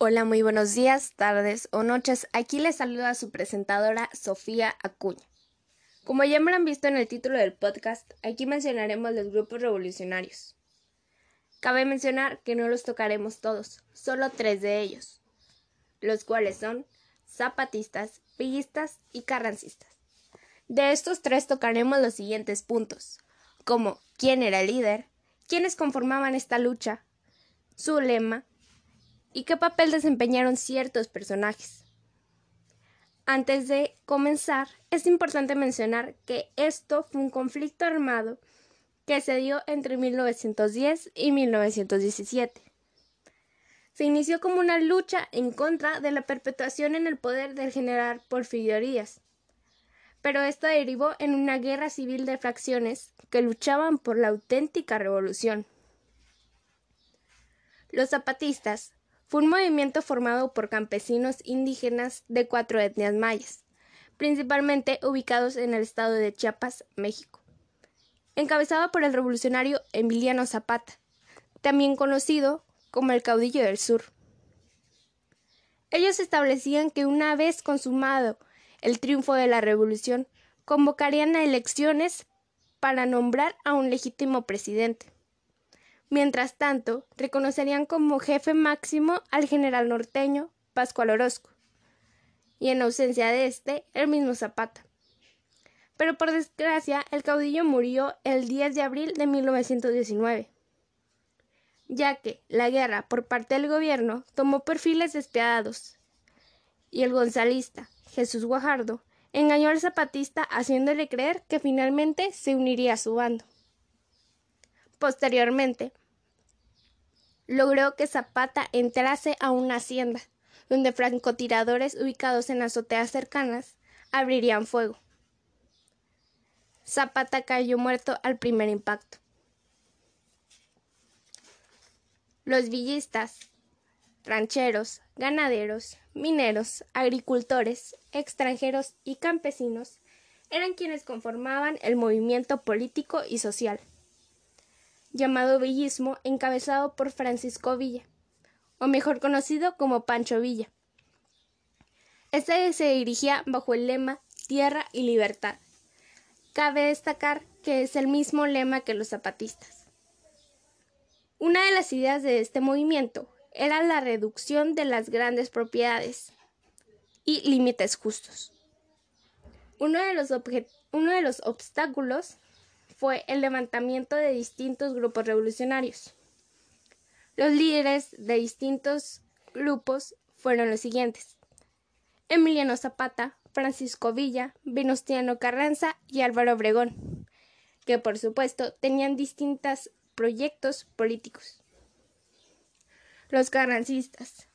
Hola, muy buenos días, tardes o noches. Aquí les saluda su presentadora Sofía Acuña. Como ya me han visto en el título del podcast, aquí mencionaremos los grupos revolucionarios. Cabe mencionar que no los tocaremos todos, solo tres de ellos, los cuales son zapatistas, villistas y carrancistas. De estos tres tocaremos los siguientes puntos, como quién era el líder, quiénes conformaban esta lucha, su lema, y qué papel desempeñaron ciertos personajes. Antes de comenzar, es importante mencionar que esto fue un conflicto armado que se dio entre 1910 y 1917. Se inició como una lucha en contra de la perpetuación en el poder del general Porfirio Díaz, pero esto derivó en una guerra civil de fracciones que luchaban por la auténtica revolución. Los zapatistas fue un movimiento formado por campesinos indígenas de cuatro etnias mayas, principalmente ubicados en el estado de Chiapas, México. Encabezado por el revolucionario Emiliano Zapata, también conocido como el caudillo del sur. Ellos establecían que una vez consumado el triunfo de la revolución, convocarían a elecciones para nombrar a un legítimo presidente. Mientras tanto, reconocerían como jefe máximo al general norteño Pascual Orozco, y en ausencia de este, el mismo Zapata. Pero por desgracia, el caudillo murió el 10 de abril de 1919, ya que la guerra por parte del gobierno tomó perfiles despiadados, y el gonzalista Jesús Guajardo engañó al zapatista haciéndole creer que finalmente se uniría a su bando. Posteriormente, logró que Zapata entrase a una hacienda, donde francotiradores ubicados en azoteas cercanas abrirían fuego. Zapata cayó muerto al primer impacto. Los villistas, rancheros, ganaderos, mineros, agricultores, extranjeros y campesinos eran quienes conformaban el movimiento político y social llamado villismo encabezado por Francisco Villa, o mejor conocido como Pancho Villa. Este se dirigía bajo el lema Tierra y Libertad. Cabe destacar que es el mismo lema que los zapatistas. Una de las ideas de este movimiento era la reducción de las grandes propiedades y límites justos. Uno de los, uno de los obstáculos fue el levantamiento de distintos grupos revolucionarios. Los líderes de distintos grupos fueron los siguientes: Emiliano Zapata, Francisco Villa, Venustiano Carranza y Álvaro Obregón, que por supuesto tenían distintos proyectos políticos. Los carrancistas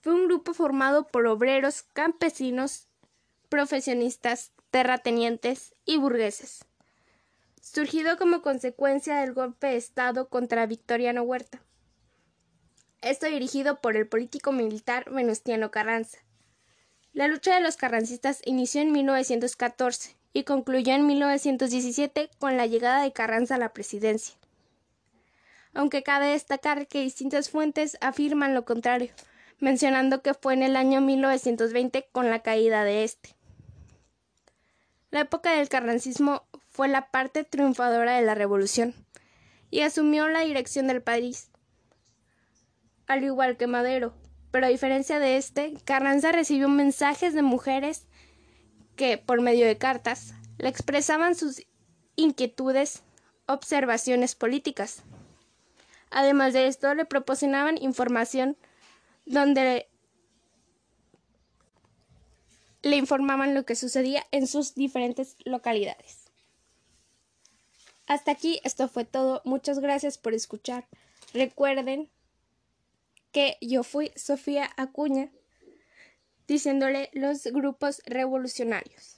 fue un grupo formado por obreros, campesinos, profesionistas, terratenientes y burgueses surgido como consecuencia del golpe de Estado contra Victoriano Huerta. Esto dirigido por el político militar Venustiano Carranza. La lucha de los carrancistas inició en 1914 y concluyó en 1917 con la llegada de Carranza a la presidencia. Aunque cabe destacar que distintas fuentes afirman lo contrario, mencionando que fue en el año 1920 con la caída de este. La época del carrancismo fue la parte triunfadora de la revolución y asumió la dirección del país. Al igual que Madero, pero a diferencia de este, Carranza recibió mensajes de mujeres que, por medio de cartas, le expresaban sus inquietudes, observaciones políticas. Además de esto, le proporcionaban información donde le informaban lo que sucedía en sus diferentes localidades. Hasta aquí esto fue todo. Muchas gracias por escuchar. Recuerden que yo fui Sofía Acuña diciéndole los grupos revolucionarios.